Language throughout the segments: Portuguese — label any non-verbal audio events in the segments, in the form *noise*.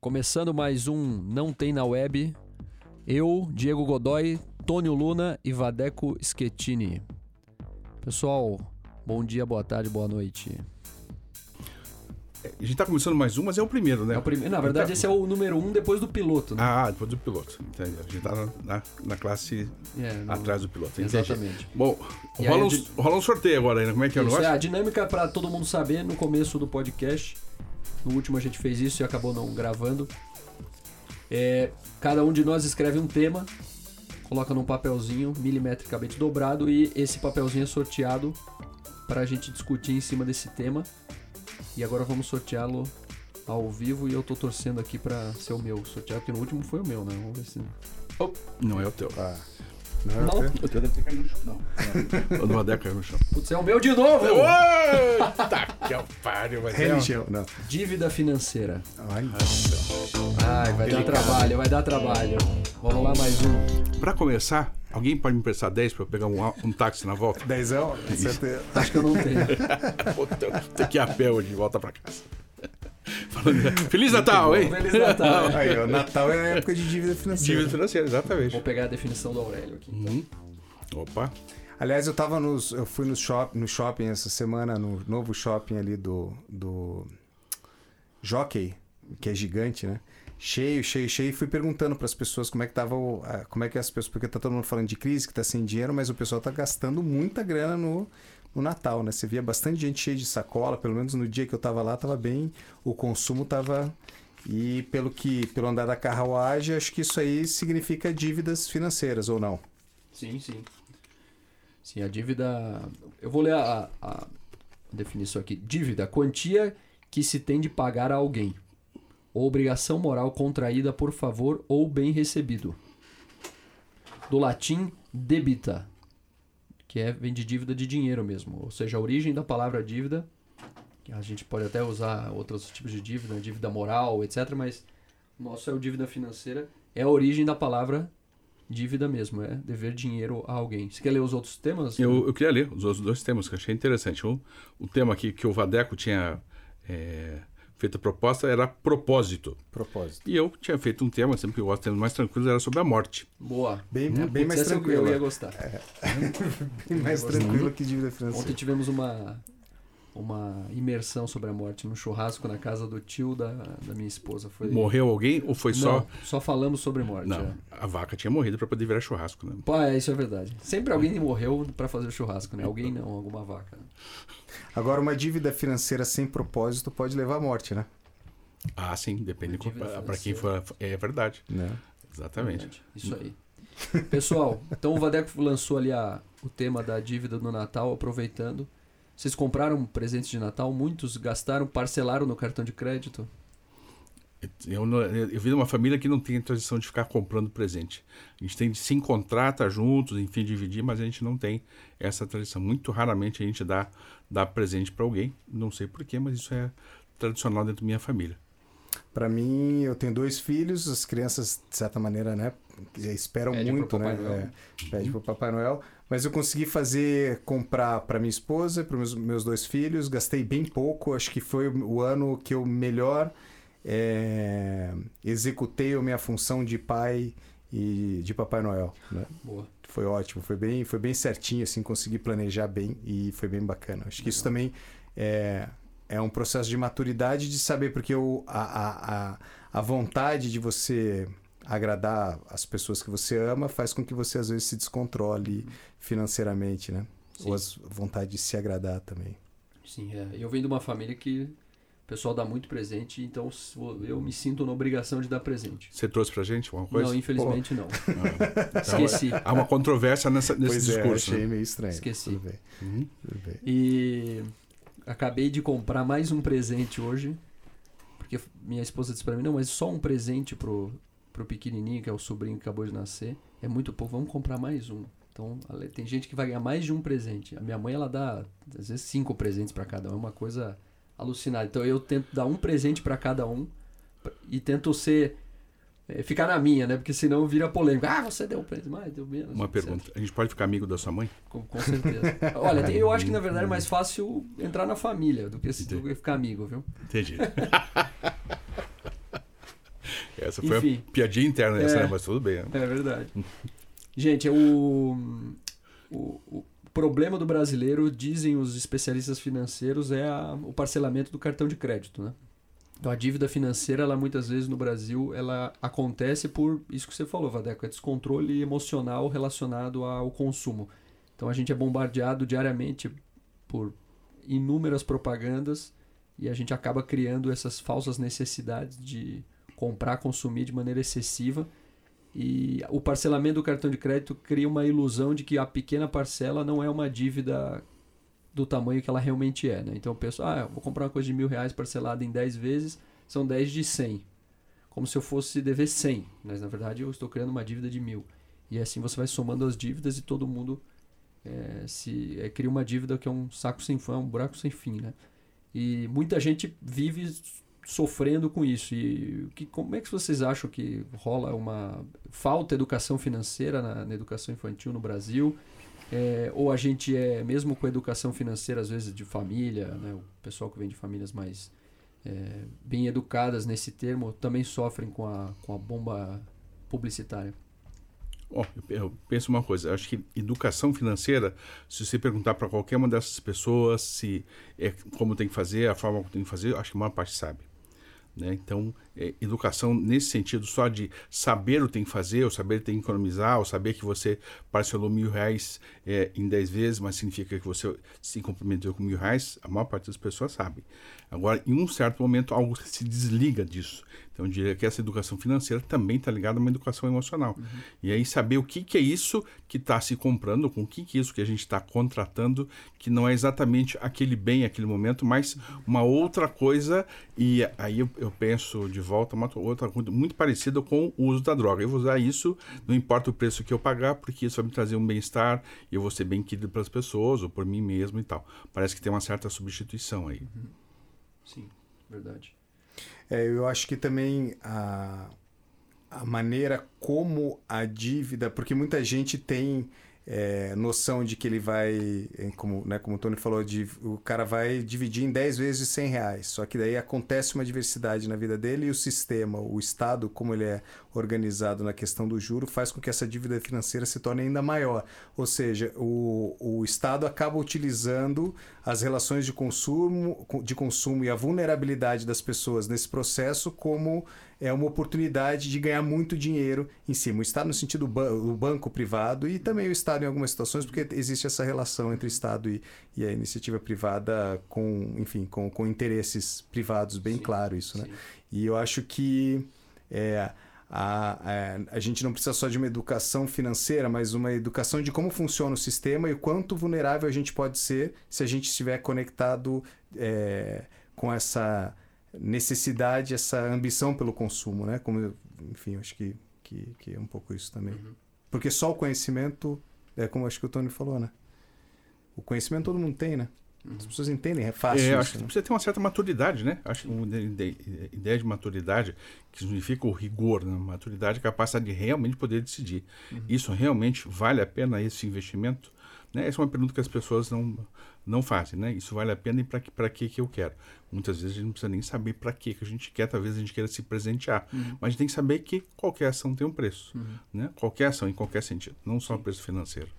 Começando mais um Não Tem na Web. Eu, Diego Godoy, Tônio Luna e Vadeco Schettini. Pessoal, bom dia, boa tarde, boa noite. A gente tá começando mais um, mas é o primeiro, né? É o primeiro, na verdade, esse é o número um depois do piloto, né? Ah, depois do piloto. Entendi. A gente tá na, na, na classe É, no- atrás do piloto. Entendi. Exatamente. Bom, rola aí, um, rola um sorteio agora ainda. Como é que é o Isso, negócio? é a dinâmica para todo mundo saber no começo do podcast. No último a gente fez isso e acabou não gravando. É, cada um de nós escreve um tema, coloca num papelzinho milimetricamente dobrado e esse papelzinho é sorteado para a gente discutir em cima desse tema. E agora vamos sorteá-lo ao vivo e eu tô torcendo aqui para ser o meu sorteado, porque no último foi o meu, né? Vamos ver se. Não é o teu. Ah, não é Não. quê? O teu deve ter caído no chão. Não. o do Vadeco caiu no chão. Putz, é o meu de novo! Eita, que é o páreo, mas é. Religião, não. Dívida financeira. Ai, Ai, vai dar Delicado. trabalho, vai dar trabalho. Vamos lá, mais um. Pra começar, alguém pode me emprestar 10 pra eu pegar um, um táxi na volta? dezão? Certeza. Acho que eu não tenho. *laughs* Puta, eu tenho que ir a pé hoje de volta pra casa. *laughs* Feliz Natal, hein? Feliz Natal. *laughs* Aí, o Natal é a época de dívida financeira. Dívida financeira, exatamente. Vou pegar a definição do Aurélio aqui. Uhum. Opa. Aliás, eu tava nos. Eu fui no, shop, no shopping essa semana, no novo shopping ali do. do Jockey, que é gigante, né? Cheio, cheio, cheio. E fui perguntando para as pessoas como é que tava o, como é que as pessoas. Porque tá todo mundo falando de crise, que tá sem dinheiro, mas o pessoal tá gastando muita grana no, no Natal, né? Você via bastante gente cheia de sacola, pelo menos no dia que eu tava lá, tava bem. O consumo tava. E pelo que. Pelo andar da carruagem, acho que isso aí significa dívidas financeiras, ou não? Sim, sim. Sim, a dívida. Eu vou ler a, a definição aqui. Dívida, quantia que se tem de pagar a alguém. Ou obrigação moral contraída por favor ou bem recebido. Do latim debita, que é, vem de dívida de dinheiro mesmo. Ou seja, a origem da palavra dívida. que A gente pode até usar outros tipos de dívida, dívida moral, etc. Mas o nosso é o dívida financeira. É a origem da palavra dívida mesmo, é dever dinheiro a alguém. Você quer ler os outros temas? Eu, eu queria ler os outros dois temas que eu achei interessante. Um, o tema aqui que o Vadeco tinha é, feito a proposta era propósito. Propósito. E eu tinha feito um tema, sempre que eu gosto de temas mais tranquilos, era sobre a morte. Boa. Bem, Né? bem mais tranquilo. Eu ia gostar. *laughs* Bem mais tranquilo que dívida Ontem financeira. tivemos uma uma imersão sobre a morte num churrasco na casa do tio da, da minha esposa. Foi Morreu alguém ou foi Não, só. só falamos sobre morte. Não, é. a vaca tinha morrido para poder virar churrasco, né? Pô, é, isso é verdade. Sempre alguém morreu pra fazer o churrasco, né? Alguém não, alguma vaca. Agora, uma dívida financeira sem propósito pode levar à morte, né? Ah, sim, depende para quem for. É verdade, né? exatamente. Verdade, Isso aí. Pessoal, então o Vadeco lançou ali a, o tema da dívida no Natal, aproveitando. Vocês compraram presentes de Natal? Muitos gastaram, parcelaram no cartão de crédito? Eu, eu vi uma família que não tem a tradição de ficar comprando presente. A gente tem de se encontrar, estar juntos, enfim, dividir, mas a gente não tem essa tradição. Muito raramente a gente dá, dá presente para alguém. Não sei porquê, mas isso é tradicional dentro da minha família. Pra mim, eu tenho dois filhos, as crianças, de certa maneira, né? Esperam Pede muito, né? Noel. É, pede pro Papai Noel. Mas eu consegui fazer, comprar para minha esposa, para meus, meus dois filhos, gastei bem pouco. Acho que foi o ano que eu melhor é, executei a minha função de pai e de Papai Noel, né? Boa. Foi ótimo, foi bem, foi bem certinho, assim, consegui planejar bem e foi bem bacana. Acho que isso também é, é um processo de maturidade de saber, porque o, a, a, a, a vontade de você agradar as pessoas que você ama faz com que você às vezes se descontrole financeiramente, né? Sim. Ou a vontade de se agradar também. Sim, é. Eu venho de uma família que o pessoal dá muito presente, então eu me sinto na obrigação de dar presente. Você trouxe pra gente alguma coisa? Não, infelizmente não. *laughs* Ah, *laughs* Esqueci. Há uma controvérsia nessa, nesse pois é, discurso. achei né? meio estranho. Esqueci. Tudo bem, Uhum. tudo bem. E acabei de comprar mais um presente hoje. Porque minha esposa disse pra mim, não, mas só um presente pro, pro pequenininho, que é o sobrinho que acabou de nascer. É muito pouco, vamos comprar mais um. Então, tem gente que vai ganhar mais de um presente. A minha mãe, ela dá, às vezes, cinco presentes pra cada um. É uma coisa alucinada. Então, eu tento dar um presente pra cada um e tento ser... é, ficar na minha, né? Porque senão vira polêmica. Ah, você deu um presente mais, deu menos. Uma pergunta. A gente pode ficar amigo da sua mãe? Com, com certeza. Olha, eu acho que na verdade é mais fácil entrar na família do que, se- do que ficar amigo, viu? Entendi. *laughs* Essa foi Enfim. a piadinha interna, essa, É. né? mas tudo bem. É verdade. Gente, o, o, o problema do brasileiro, dizem os especialistas financeiros, é a- o parcelamento do cartão de crédito, né? Então a dívida financeira, ela muitas vezes no Brasil, ela acontece por isso que você falou, Vadeco, é descontrole emocional relacionado ao consumo. Então a gente é bombardeado diariamente por inúmeras propagandas e a gente acaba criando essas falsas necessidades de comprar, consumir de maneira excessiva. E o parcelamento do cartão de crédito cria uma ilusão de que a pequena parcela não é uma dívida do tamanho que ela realmente é. Né? Então eu penso, ah, vou comprar uma coisa de mil reais parcelada em 10 vezes, são 10 de 100. Como se eu fosse dever 100, mas na verdade eu estou criando uma dívida de mil. E assim você vai somando as dívidas e todo mundo é, se é, cria uma dívida que é um saco sem fim, um buraco sem fim. Né? E muita gente vive sofrendo com isso. E que, como é que vocês acham que rola uma falta de educação financeira na, na educação infantil no Brasil? É, ou a gente é, mesmo com educação financeira, às vezes de família, né, o pessoal que vem de famílias mais é, bem educadas nesse termo, também sofrem com a, com a bomba publicitária? Bom, eu- penso uma coisa, acho que educação financeira, se você perguntar para qualquer uma dessas pessoas se é como tem que fazer, a forma como tem que fazer, acho que a maior parte sabe. Né? Então, é, educação nesse sentido só de saber o que tem que fazer, ou saber que tem que economizar, ou saber que você parcelou mil reais é, em 10 vezes, mas significa que você se comprometeu com mil reais, a maior parte das pessoas sabe. Agora, em um certo momento, algo se desliga disso. Então, eu diria que essa educação financeira também está ligada a uma educação emocional. E aí, saber o que, que é isso que está se comprando, com o que, que é isso que a gente está contratando, que não é exatamente aquele bem, aquele momento, mas uma outra coisa. E aí eu, eu penso de volta uma outra coisa muito parecida com o uso da droga. Eu vou usar isso, não importa o preço que eu pagar, porque isso vai me trazer um bem-estar e eu vou ser bem querido pelas pessoas ou por mim mesmo e tal. Parece que tem uma certa substituição aí. Sim, verdade. É, eu acho que também a, a maneira como a dívida, porque muita gente tem é, noção de que ele vai, é, como, né, como o Tony falou, de, o cara vai dividir em 10 vezes 100 reais. Só que daí acontece uma diversidade na vida dele e o sistema, o Estado, como ele é organizado na questão do juro, faz com que essa dívida financeira se torne ainda maior. Ou seja, o, o Estado acaba utilizando as relações de consumo, de consumo e a vulnerabilidade das pessoas nesse processo como é uma oportunidade de ganhar muito dinheiro em cima. O Estado no sentido ban o banco privado e também o Estado em algumas situações, porque existe essa relação entre o Estado e, e a iniciativa privada com, enfim, com, com interesses privados, bem Sim, claro isso, né? sim. E eu acho que é, a, a, a gente não precisa só de uma educação financeira, mas uma educação de como funciona o sistema e o quanto vulnerável a gente pode ser se a gente estiver conectado é, com essa necessidade, essa ambição pelo consumo, né? Como, eu- enfim, eu acho que, que, que é um pouco isso também. Uhum. Porque só o conhecimento, é como acho que o Tony falou, né? O conhecimento todo mundo tem, né? As pessoas entendem, é fácil É, isso, acho que né? precisa ter uma certa maturidade, né? Acho que uma ide- ide- ideia de maturidade, que significa o rigor, né? Maturidade é a capacidade de realmente poder decidir. Isso realmente vale a pena esse investimento? Né? Essa é uma pergunta que as pessoas não, não fazem, né? Isso vale a pena e para que, pra que que eu quero? Muitas vezes a gente não precisa nem saber para que que a gente quer, talvez a gente queira se presentear. Mas a gente tem que saber que qualquer ação tem um preço, né? Qualquer ação, em qualquer sentido, não só o preço financeiro.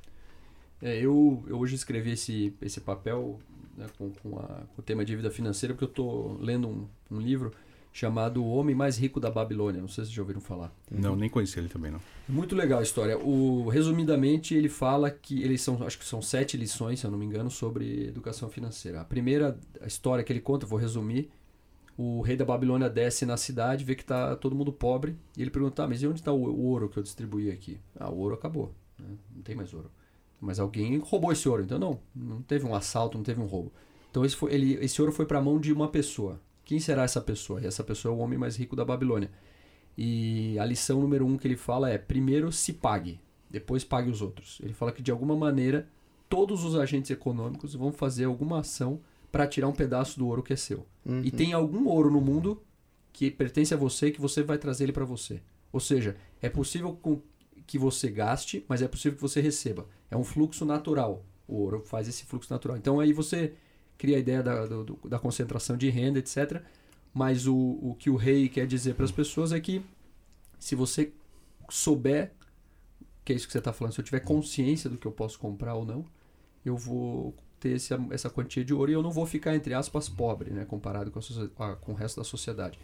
É, eu, eu hoje escrevi esse, esse papel né, com, com, a, com o tema dívida financeira porque eu estou lendo um, um livro chamado O Homem Mais Rico da Babilônia. Não sei se vocês já ouviram falar. Não, nem conheci ele também, não. Muito legal a história. O, resumidamente, ele fala que eles são, acho que são sete lições, se eu não me engano, sobre educação financeira. A primeira a história que ele conta, vou resumir. O rei da Babilônia desce na cidade, vê que tá todo mundo pobre, e ele pergunta: ah, mas e onde está o, o ouro que eu distribuí aqui? Ah, o ouro acabou, né? não tem mais ouro. Mas alguém roubou esse ouro, então não, não teve um assalto, não teve um roubo. Então esse, foi, ele, esse ouro foi para a mão de uma pessoa. Quem será essa pessoa? E essa pessoa é o homem mais rico da Babilônia. E a lição número um que ele fala é: primeiro se pague, depois pague os outros. Ele fala que de alguma maneira todos os agentes econômicos vão fazer alguma ação para tirar um pedaço do ouro que é seu. Uhum. E tem algum ouro no mundo que pertence a você e que você vai trazer ele para você. Ou seja, é possível que você gaste, mas é possível que você receba. É um fluxo natural. O ouro faz esse fluxo natural. Então aí você cria a ideia da, do- da concentração de renda, etc. Mas o, o que o rei quer dizer para as pessoas é que Se você souber que é isso que você está falando, se eu tiver consciência do que eu posso comprar ou não, eu vou ter esse, essa quantia de ouro e eu não vou ficar, entre aspas, pobre, né? Comparado com, a, com o resto da sociedade.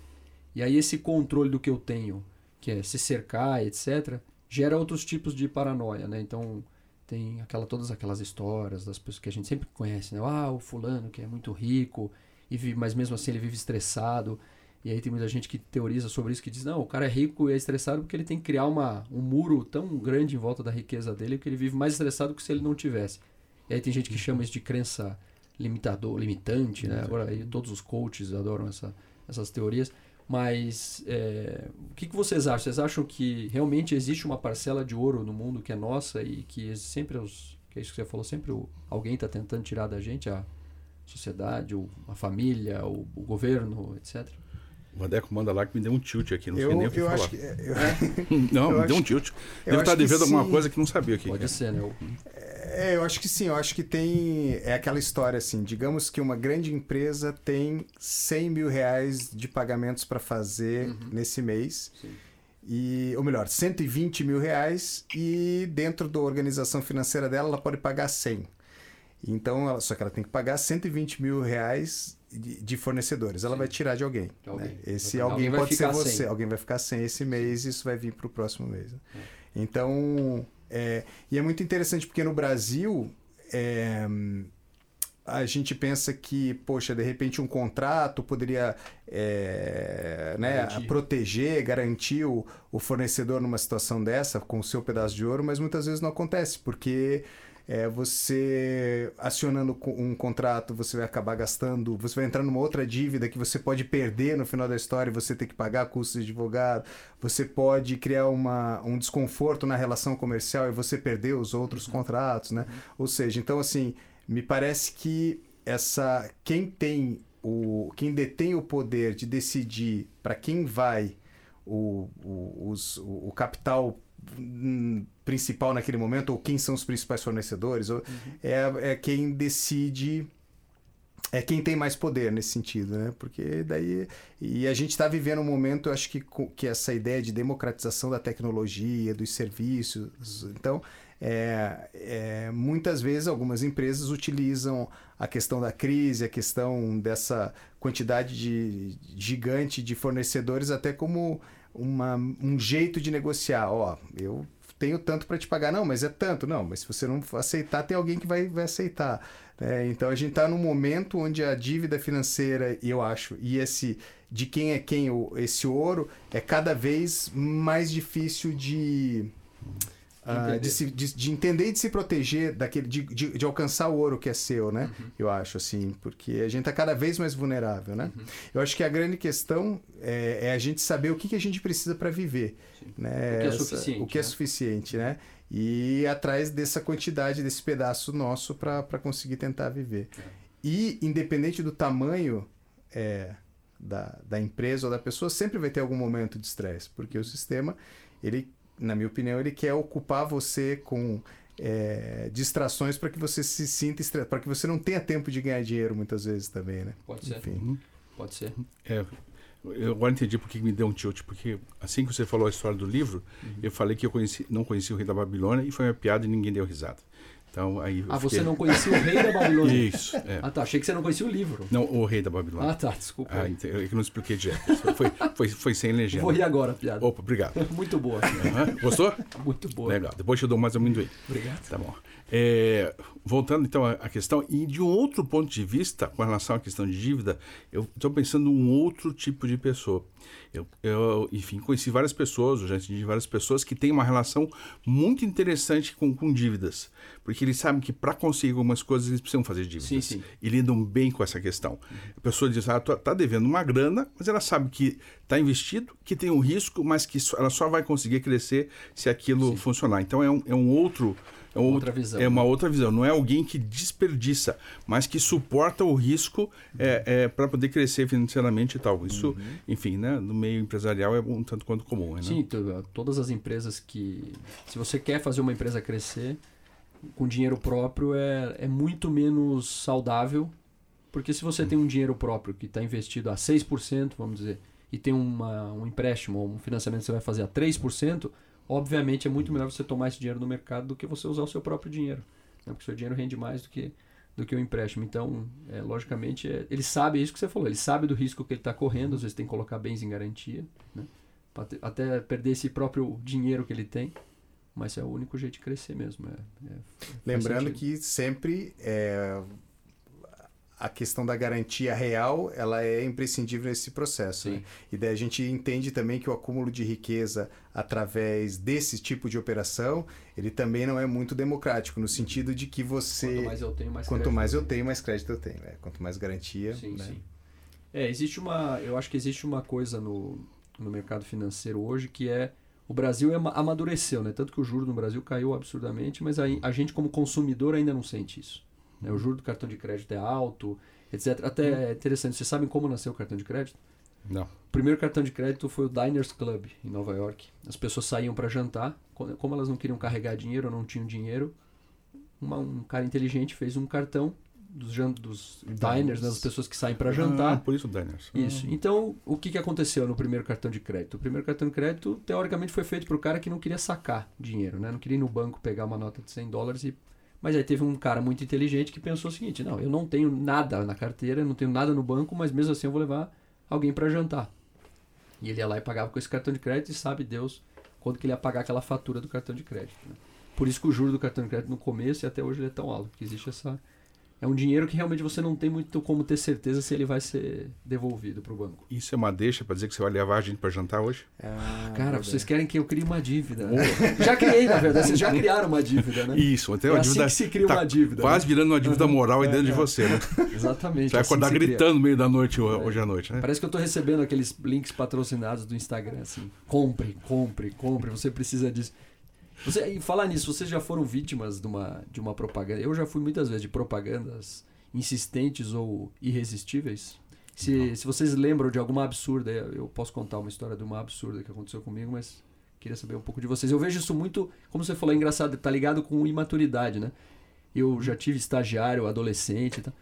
E aí esse controle do que eu tenho, que é se cercar, etc., gera outros tipos de paranoia, né? Então tem aquela, todas aquelas histórias das pessoas que a gente sempre conhece, né? Ah, o fulano que é muito rico, e vive, mas mesmo assim ele vive estressado. E aí tem muita gente que teoriza sobre isso, que diz, não, o cara é rico e é estressado porque ele tem que criar uma, um muro tão grande em volta da riqueza dele que ele vive mais estressado que se ele não tivesse. E aí tem gente que chama isso de crença limitador, limitante, né? Agora aí todos os coaches adoram essa, essas teorias. Mas é, o que, que vocês acham? Vocês acham que realmente existe uma parcela de ouro no mundo que é nossa e que sempre os. Que é isso que você falou, sempre o, alguém está tentando tirar da gente, a sociedade, ou a família, o, o governo, etc? O Vadeco manda lá que me deu um tilt aqui, não eu, sei nem o que eu falar. Acho que, é, eu, *laughs* não, eu me deu um tilt. Ele está devendo alguma coisa que não sabia aqui. Pode ser, né? É, eu acho que sim, eu acho que tem. É aquela história assim: digamos que uma grande empresa tem 100 mil reais de pagamentos para fazer uhum. nesse mês. Sim. E, ou melhor, 120 mil reais e dentro da organização financeira dela ela pode pagar 100. Então, ela, só que ela tem que pagar 120 mil reais de, de fornecedores. Ela Sim. vai tirar de alguém. De alguém. Né? Esse alguém, alguém pode ser você. Sem. Alguém vai ficar sem esse mês e isso vai vir para o próximo mês. Né? É. Então, é, e é muito interessante porque no Brasil é, a gente pensa que, poxa, de repente um contrato poderia é, né, proteger, garantir o, o fornecedor numa situação dessa com o seu pedaço de ouro, mas muitas vezes não acontece porque é, você acionando um contrato, você vai acabar gastando, você vai entrar numa outra dívida que você pode perder no final da história e você ter que pagar custos de advogado, você pode criar uma, um desconforto na relação comercial e você perder os outros uhum. contratos, né? Uhum. Ou seja, então assim, me parece que essa quem tem o quem detém o poder de decidir para quem vai o, o, os, o, o capital principal naquele momento, ou quem são os principais fornecedores, ou, uhum. é, é quem decide é quem tem mais poder nesse sentido, né? Porque daí e a gente está vivendo um momento, eu acho que que essa ideia de democratização da tecnologia, dos serviços, então é, é, muitas vezes algumas empresas utilizam a questão da crise, a questão dessa quantidade de gigante de fornecedores até como uma, um jeito de negociar. Ó, eu tenho tanto para te pagar. Não, mas é tanto. Não, mas se você não aceitar, tem alguém que vai, vai aceitar. É, então a gente está num momento onde a dívida financeira, eu acho, e esse de quem é quem, esse ouro, é cada vez mais difícil de Uh, de, se, de, de, entender e de se proteger daquele de, de, de, alcançar o ouro que é seu, né? Uhum. Eu acho assim, porque a gente está cada vez mais vulnerável, né? Uhum. Eu acho que a grande questão é, é, a gente saber o que, que a gente precisa para viver, Sim. né? O que é suficiente, o que é né? suficiente, né? E ir atrás dessa quantidade desse pedaço nosso para conseguir tentar viver. É. E independente do tamanho é, da, da empresa ou da pessoa, sempre vai ter algum momento de estresse, porque o sistema ele na minha opinião, ele quer ocupar você com é, distrações para que você se sinta estressado, para que você não tenha tempo de ganhar dinheiro muitas vezes também, né? Pode ser. Enfim. Uhum. Pode ser. É, eu agora entendi por que me deu um tilt, porque assim que você falou a história do livro, uhum. eu falei que eu conheci, não conhecia o rei da Babilônia e foi uma piada e ninguém deu risada. Então, aí ah, fiquei... você não conhecia o rei da Babilônia? *laughs* Isso. É. Ah, tá. Achei que você não conhecia o livro. Não, o rei da Babilônia. Ah, tá. Desculpa. Ah, então, eu não expliquei direto. Foi, foi, foi sem legenda. Vou rir agora, piada. Opa, obrigado. *laughs* Muito boa. Uhum. Gostou? Muito boa. Legal. Depois eu dou mais amendoim. Obrigado. Tá bom. É, voltando então à questão, e de um outro ponto de vista, com relação à questão de dívida, eu estou pensando em um outro tipo de pessoa. Eu, eu, enfim, conheci várias pessoas, eu já entendi várias pessoas que têm uma relação muito interessante com, com dívidas, porque eles sabem que para conseguir algumas coisas eles precisam fazer dívidas. Sim, sim. E lidam bem com essa questão. A pessoa diz, ah, tá devendo uma grana, mas ela sabe que está investido, que tem um risco, mas que ela só vai conseguir crescer se aquilo sim. funcionar. Então é um, é um outro é uma outra visão. É uma né? outra visão. Não é alguém que desperdiça, mas que suporta o risco é, é para poder crescer financeiramente e tal. Isso, uhum. enfim, né, no meio empresarial é um tanto quanto comum. Né? Sim, todas as empresas que. Se você quer fazer uma empresa crescer com dinheiro próprio, é, é muito menos saudável. Porque se você tem um dinheiro próprio que está investido a 6%, vamos dizer, e tem uma, um empréstimo ou um financiamento que você vai fazer a 3%, obviamente é muito melhor você tomar esse dinheiro no mercado do que você usar o seu próprio dinheiro. Né? Porque o seu dinheiro rende mais do que, do que o empréstimo. Então, é, logicamente, é, ele sabe isso que você falou, ele sabe do risco que ele está correndo, às vezes tem que colocar bens em garantia, né? Até perder esse próprio dinheiro que ele tem. Mas é o único jeito de crescer mesmo. É, é Lembrando que sempre é, a questão da garantia real ela é imprescindível nesse processo. Né? E daí a gente entende também que o acúmulo de riqueza através desse tipo de operação ele também não é muito democrático no sentido de que você quanto mais eu tenho mais quanto crédito mais eu tenho mais crédito eu tenho, né? quanto mais garantia. Sim, né? sim. É, existe uma, eu acho que existe uma coisa no, no mercado financeiro hoje que é o Brasil amadureceu, né? Tanto que o juro no Brasil caiu absurdamente, mas a, a gente como consumidor ainda não sente isso. Né? O juro do cartão de crédito é alto, etc. Até é interessante. Vocês sabem como nasceu o cartão de crédito? Não. O primeiro cartão de crédito foi o Diners Club, em Nova York. As pessoas saíam para jantar. Como elas não queriam carregar dinheiro ou não tinham dinheiro, uma, um cara inteligente fez um cartão dos, dos diners, né, das pessoas que saem para jantar. Ah, por isso diners. Isso. Então, o que, que aconteceu no primeiro cartão de crédito? O primeiro cartão de crédito, teoricamente, foi feito para o cara que não queria sacar dinheiro, né? Não queria ir no banco pegar uma nota de 100 dólares e mas aí teve um cara muito inteligente que pensou o seguinte: não, eu não tenho nada na carteira, não tenho nada no banco, mas mesmo assim eu vou levar alguém para jantar. E ele ia lá e pagava com esse cartão de crédito e sabe Deus quando que ele ia pagar aquela fatura do cartão de crédito. Né? Por isso que o juro do cartão de crédito no começo e até hoje ele é tão alto, porque existe essa é um dinheiro que realmente você não tem muito como ter certeza se ele vai ser devolvido para o banco. Isso é uma deixa para dizer que você vai levar a gente para jantar hoje? Ah, Cara, vocês querem que eu crie uma dívida. *laughs* já criei, na verdade. Vocês já criaram uma dívida, né? Isso. Até uma é dívida, assim que se cria tá uma dívida. Quase né? virando uma dívida moral aí dentro é, de você, né? *laughs* Exatamente. Você vai acordar assim gritando no meio da noite hoje à noite, né? Parece que eu estou recebendo aqueles links patrocinados do Instagram, assim. Compre, compre, compre. Você precisa disso. Você, e falar nisso, vocês já foram vítimas de uma, de uma propaganda? Eu já fui muitas vezes de propagandas insistentes ou irresistíveis. Se, se vocês lembram de alguma absurda, eu posso contar uma história de uma absurda que aconteceu comigo, mas queria saber um pouco de vocês. Eu vejo isso muito, como você falou, é engraçado, tá ligado com imaturidade, né? Eu já tive estagiário, adolescente e tal.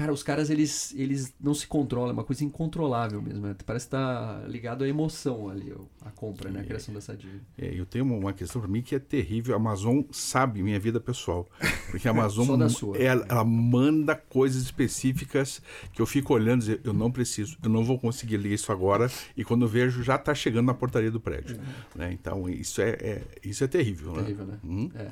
Cara, os caras, eles, eles não se controlam, é uma coisa incontrolável mesmo. Né? Parece que tá ligado à emoção ali, a compra, né? A criação dessa dívida. É, eu tenho uma questão para mim que é terrível. A Amazon sabe minha vida pessoal. Porque a *laughs* Amazon, ela, ela, manda coisas específicas que eu fico olhando e dizer, eu não preciso, eu não vou conseguir ler isso agora. E quando eu vejo, já está chegando na portaria do prédio. Uhum. Né? Então, isso é, é, isso é terrível. Terrível, né? né? Hum? É.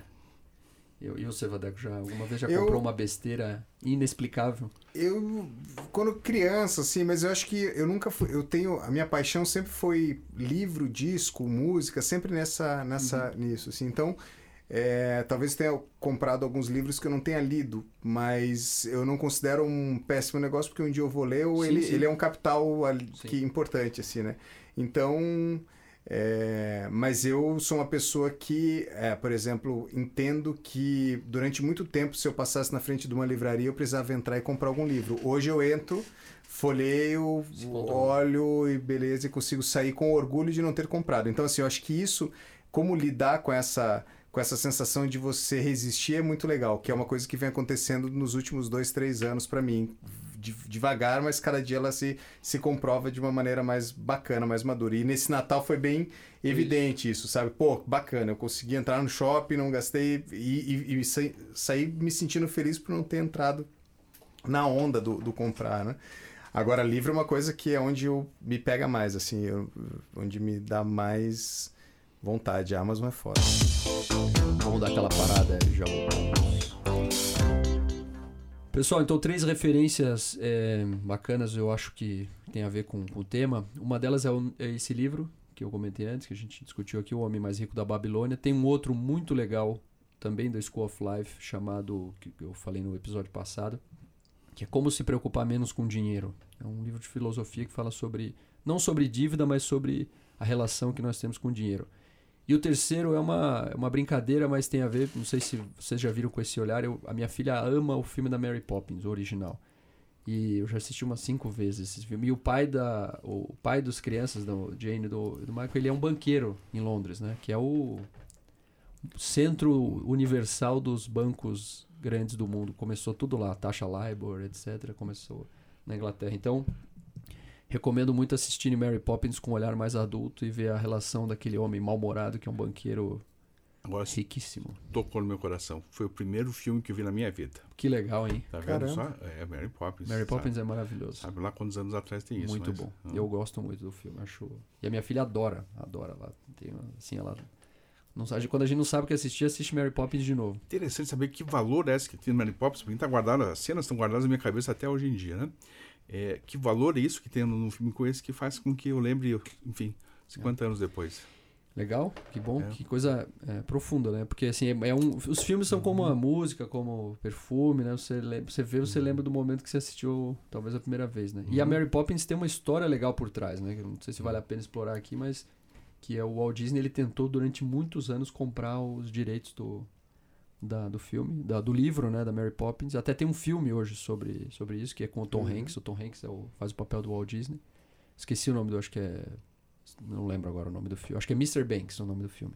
Eu, e você, Vadeco, já alguma vez já eu, comprou uma besteira inexplicável? Eu, quando criança, assim, mas eu acho que eu nunca fui. Eu tenho. A minha paixão sempre foi livro, disco, música, sempre nessa, nessa, uhum. nisso, assim. Então, é, talvez tenha comprado alguns livros que eu não tenha lido, mas eu não considero um péssimo negócio, porque um dia eu vou ler, ou sim, ele, sim. ele é um capital que importante, assim, né? Então. É, mas eu sou uma pessoa que, é, por exemplo, entendo que durante muito tempo, se eu passasse na frente de uma livraria, eu precisava entrar e comprar algum livro. Hoje eu entro, folheio, olho e beleza, e consigo sair com orgulho de não ter comprado. Então, assim, eu acho que isso, como lidar com essa com essa sensação de você resistir é muito legal, que é uma coisa que vem acontecendo nos últimos dois, três anos para mim devagar, mas cada dia ela se, se comprova de uma maneira mais bacana, mais madura. E nesse Natal foi bem evidente isso, isso sabe? Pô, bacana, eu consegui entrar no shopping, não gastei e, e, e saí, me sentindo feliz por não ter entrado na onda do, do comprar, né? Agora, livro é uma coisa que é onde eu me pega mais, assim, eu, onde me dá mais vontade. A Amazon é foda. Vamos dar aquela parada já Pessoal, então três referências é, bacanas eu acho que tem a ver com, com o tema. Uma delas é, o, é, esse livro que eu comentei antes, que a gente discutiu aqui, O Homem Mais Rico da Babilônia. Tem um outro muito legal também da School of Life, chamado, que eu falei no episódio passado, que é Como Se Preocupar Menos com Dinheiro. É um livro de filosofia que fala sobre, não sobre dívida, mas sobre a relação que nós temos com o dinheiro. E o terceiro é uma, é uma brincadeira, mas tem a ver, não sei se vocês já viram com esse olhar, eu, a minha filha ama o filme da Mary Poppins, o original. E eu já assisti umas cinco vezes esse filme. E o pai da o pai dos crianças, do Jane do, do Michael, ele é um banqueiro em Londres, né? Que é o centro universal dos bancos grandes do mundo. Começou tudo lá, taxa LIBOR, etc. Começou na Inglaterra. Então, recomendo muito assistir Mary Poppins com um olhar mais adulto e ver a relação daquele homem mal-humorado que é um banqueiro Agora sim, riquíssimo. tocou no meu coração. Foi o primeiro filme que eu vi na minha vida. Que legal, hein? Tá vendo Caramba. só? É Mary Poppins. Mary Poppins sabe? é maravilhoso. Sabe lá quantos anos atrás tem isso. muito mas- bom. Ah. Eu gosto muito do filme, acho. E a minha filha adora, adora. Ela tem, assim, ela não sabe, quando a gente não sabe o que assistir, assiste Mary Poppins de novo. Interessante saber que valor é esse que tem no Mary Poppins, porque tá guardado, as cenas estão guardadas na minha cabeça até hoje em dia, né? É, que valor é isso que tem num filme com esse que faz com que eu lembre, enfim, 50 anos depois. Legal, que bom, É. que coisa é, profunda, né? Porque assim, é, é um, os filmes são como a música, como perfume, né? Você, lembra, você vê, você lembra do momento que você assistiu, talvez a primeira vez, né? E a Uhum. Mary Poppins tem uma história legal por trás, né? Que eu Não sei se vale a pena explorar aqui, mas que é o Walt Disney, ele tentou durante muitos anos comprar os direitos do, da, do filme, da, do livro, né? Da Mary Poppins. Até tem um filme hoje sobre, sobre isso, que é com o Tom Uhum. Hanks. O Tom Hanks é o- faz o papel do Walt Disney. Esqueci o nome do, acho que é não lembro agora o nome do filme. Acho que é Mr. Banks o nome do filme.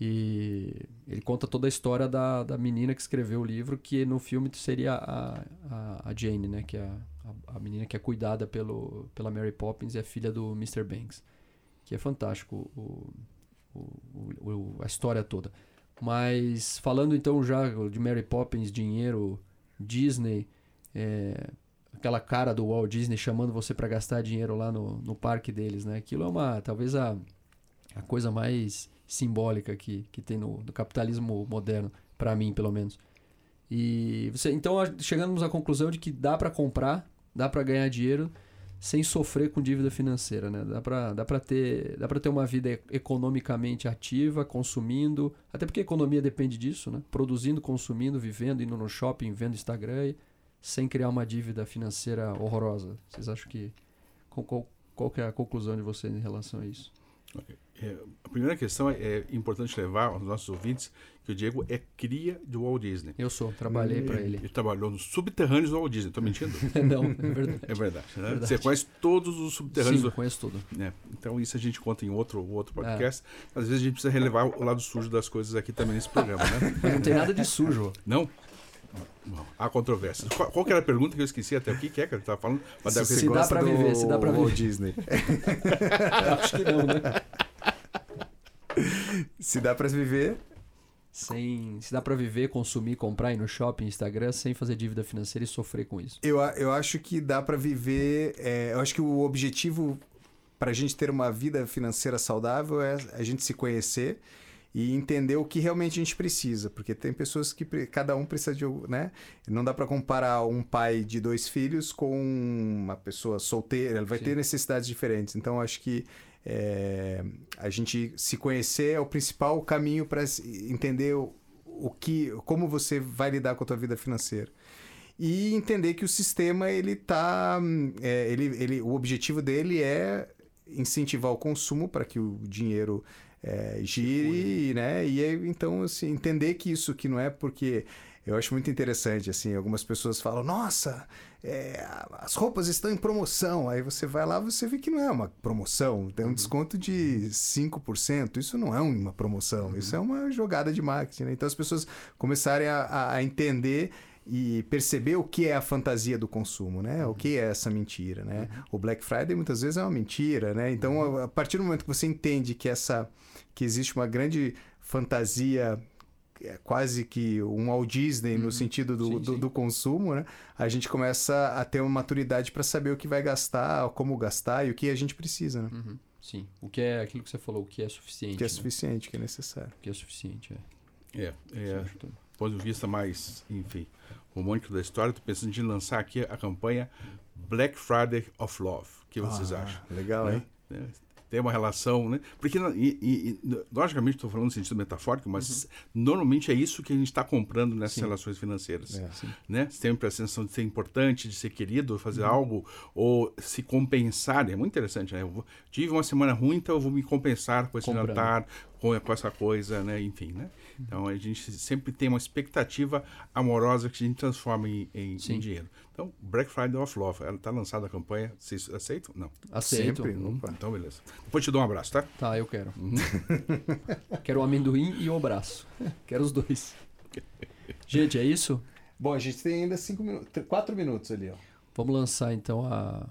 E ele conta toda a história da, da menina que escreveu o livro, que no filme seria a, a, a Jane, né? Que é a, a, menina que é cuidada pelo, pela Mary Poppins e é filha do Mr. Banks. Que é fantástico o, o- o- a história toda. Mas falando então já de Mary Poppins, dinheiro, Disney, é, aquela cara do Walt Disney chamando você para gastar dinheiro lá no, no parque deles, né? Aquilo é uma, talvez a, a coisa mais simbólica que, que tem no, no capitalismo moderno, para mim, pelo menos. E você, então chegamos à conclusão de que dá para comprar, dá para ganhar dinheiro sem sofrer com dívida financeira, né? Dá para dá para ter, dá para ter uma vida economicamente ativa, consumindo, até porque a economia depende disso, né? Produzindo, consumindo, vivendo, indo no shopping, vendo Instagram, sem criar uma dívida financeira horrorosa. Vocês acham que qual, qual, qual que é a conclusão de vocês em relação a isso? É, a primeira questão é, é importante levar aos nossos ouvintes que o Diego é cria de Walt Disney. Eu sou, trabalhei para ele. Ele trabalhou nos subterrâneos do Walt Disney. Estou mentindo? *laughs* Não, é verdade. É verdade, né? Verdade. Você conhece todos os subterrâneos Sim, do... conheço tudo. né? Então isso a gente conta em outro, outro É. podcast. Às vezes a gente precisa relevar o lado sujo das coisas aqui também nesse programa, né? *laughs* Não tem nada de sujo. Não? Bom, há controvérsias. Qual, qual que era a pergunta que eu esqueci até aqui? Que é que ele estava falando? Mas você se dá do viver, se dá Walt viver. Disney. *laughs* Acho que não, né? *laughs* Se dá pra viver, Sem, se dá pra viver, consumir, comprar, ir no shopping, Instagram, sem fazer dívida financeira e sofrer com isso. eu, a- eu acho que dá pra viver. é, eu acho que o objetivo pra gente ter uma vida financeira saudável é a gente se conhecer e entender o que realmente a gente precisa, porque tem pessoas que cada um precisa de, né? Não dá pra comparar um pai de dois filhos com uma pessoa solteira, ele vai Sim. ter necessidades diferentes. Então eu acho que é, a gente se conhecer é o principal caminho para entender o, o que, como você vai lidar com a tua vida financeira e entender que o sistema ele tá, é, ele, ele, o objetivo dele é incentivar o consumo para que o dinheiro é, gire, né? E aí, então assim, entender que isso que não é porque eu acho muito interessante assim, algumas pessoas falam, nossa, é, as roupas estão em promoção. Aí você vai lá, você vê que não é uma promoção, tem um desconto de 5%. Isso não é uma promoção, isso é uma jogada de marketing. Né? Então as pessoas começarem a- a, entender e perceber o que é a fantasia do consumo, né? O que é essa mentira, né? O Black Friday muitas vezes é uma mentira, né? Então, a- a partir do momento que você entende que essa que existe uma grande fantasia é quase que um Walt Disney no sentido do, Sim, do, sim. do consumo, né? A gente começa a ter uma maturidade para saber o que vai gastar, como gastar e o que a gente precisa, né? Uhum. Sim. O que é aquilo que você falou, o que é suficiente. O que é né? suficiente, o que é necessário. O que é suficiente, é. É, é, ponto de vista mais, enfim, romântico da história, estou pensando em lançar aqui a campanha Black Friday of Love. O que vocês Ah, acham? Legal, né? hein? Né? Tem uma relação, né? Porque, e, e- logicamente, estou falando no sentido metafórico, mas normalmente é isso que a gente está comprando nessas Sim. relações financeiras. É. Né? Tem a sensação de ser importante, de ser querido, fazer algo, ou se compensar. É muito interessante, né? Eu vou- tive uma semana ruim, então eu vou me compensar com esse Comprando. jantar, com, com essa coisa, né? Enfim, né? Então a gente sempre tem uma expectativa amorosa que a gente transforma em, em- em dinheiro. Então, Black Friday of Love, ela está lançada a campanha. Vocês aceitam? Não. Aceito. Sempre. Hum, Opa. Então, beleza. Depois te dou um abraço, tá? Tá, eu quero. *laughs* quero o amendoim e o abraço. Quero os dois. Gente, é isso? Bom, a gente tem ainda cinco minutos, quatro minutos ali, ó. Vamos lançar então a,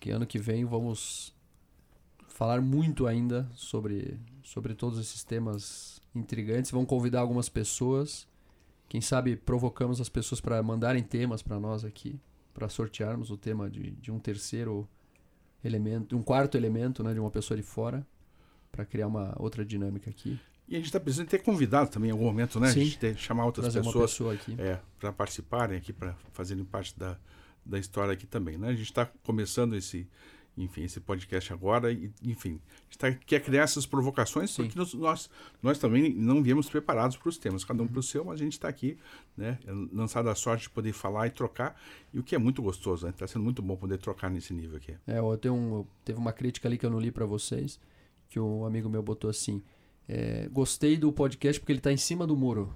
que ano que vem vamos falar muito ainda sobre, sobre todos esses temas intrigantes. Vamos convidar algumas pessoas. Quem sabe provocamos as pessoas para mandarem temas para nós aqui, para sortearmos o tema de, de um terceiro elemento, um quarto elemento, né, de uma pessoa de fora, para criar uma outra dinâmica aqui. E a gente está precisando ter convidado também em algum momento, né? Sim. A gente ter, chamar outras Trazer pessoas pessoa aqui. é, para participarem aqui, para fazerem parte da, da história aqui também, né? A gente está começando esse, enfim, esse podcast agora e, enfim, a gente tá, quer criar essas provocações Sim. porque nós, nós, nós também não viemos preparados para os temas, cada um Uhum. para o seu, mas a gente está aqui, né? Lançado a sorte de poder falar e trocar, e o que é muito gostoso, né? Está sendo muito bom poder trocar nesse nível aqui. É, eu tenho um, teve uma crítica ali que eu não li pra vocês, que um amigo meu botou assim: é, gostei do podcast porque ele tá em cima do muro.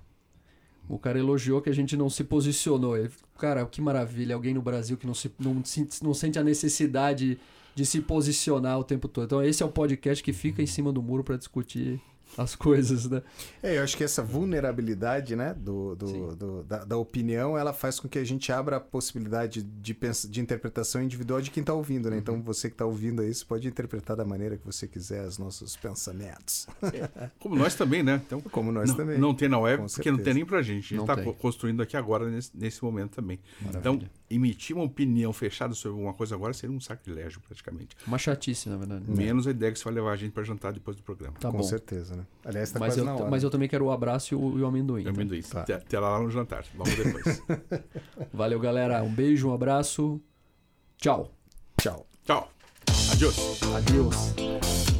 O cara elogiou que a gente não se posicionou. Ele, cara, que maravilha, alguém no Brasil que não, se, não, não sente a necessidade de se posicionar o tempo todo. Então, esse é o podcast que fica em cima do muro pra discutir as coisas, né? É, eu acho que essa vulnerabilidade, né, do, do- do- da, da opinião, ela faz com que a gente abra a possibilidade de, de interpretação individual de quem está ouvindo, né? Uhum. Então, você que está ouvindo aí, você pode interpretar da maneira que você quiser os nossos pensamentos. Como nós também, né? Então, Como nós não, também. não tem na web, porque não tem nem pra gente. A Não gente está tem. construindo aqui agora, nesse, nesse momento também. Maravilha. Então, emitir uma opinião fechada sobre alguma coisa agora seria um sacrilégio, praticamente. Uma chatice, na verdade. Menos a ideia que você vai levar a gente para jantar depois do programa. Tá Com bom. certeza, né? Aliás, está Mas quase eu, na hora. mas eu também quero o abraço e o, e o amendoim. tá? Amendoim. Tá. Até, até lá no jantar. Vamos depois. *laughs* Valeu, galera. Um beijo, um abraço. Tchau. Tchau. Tchau. Adiós. Adeus.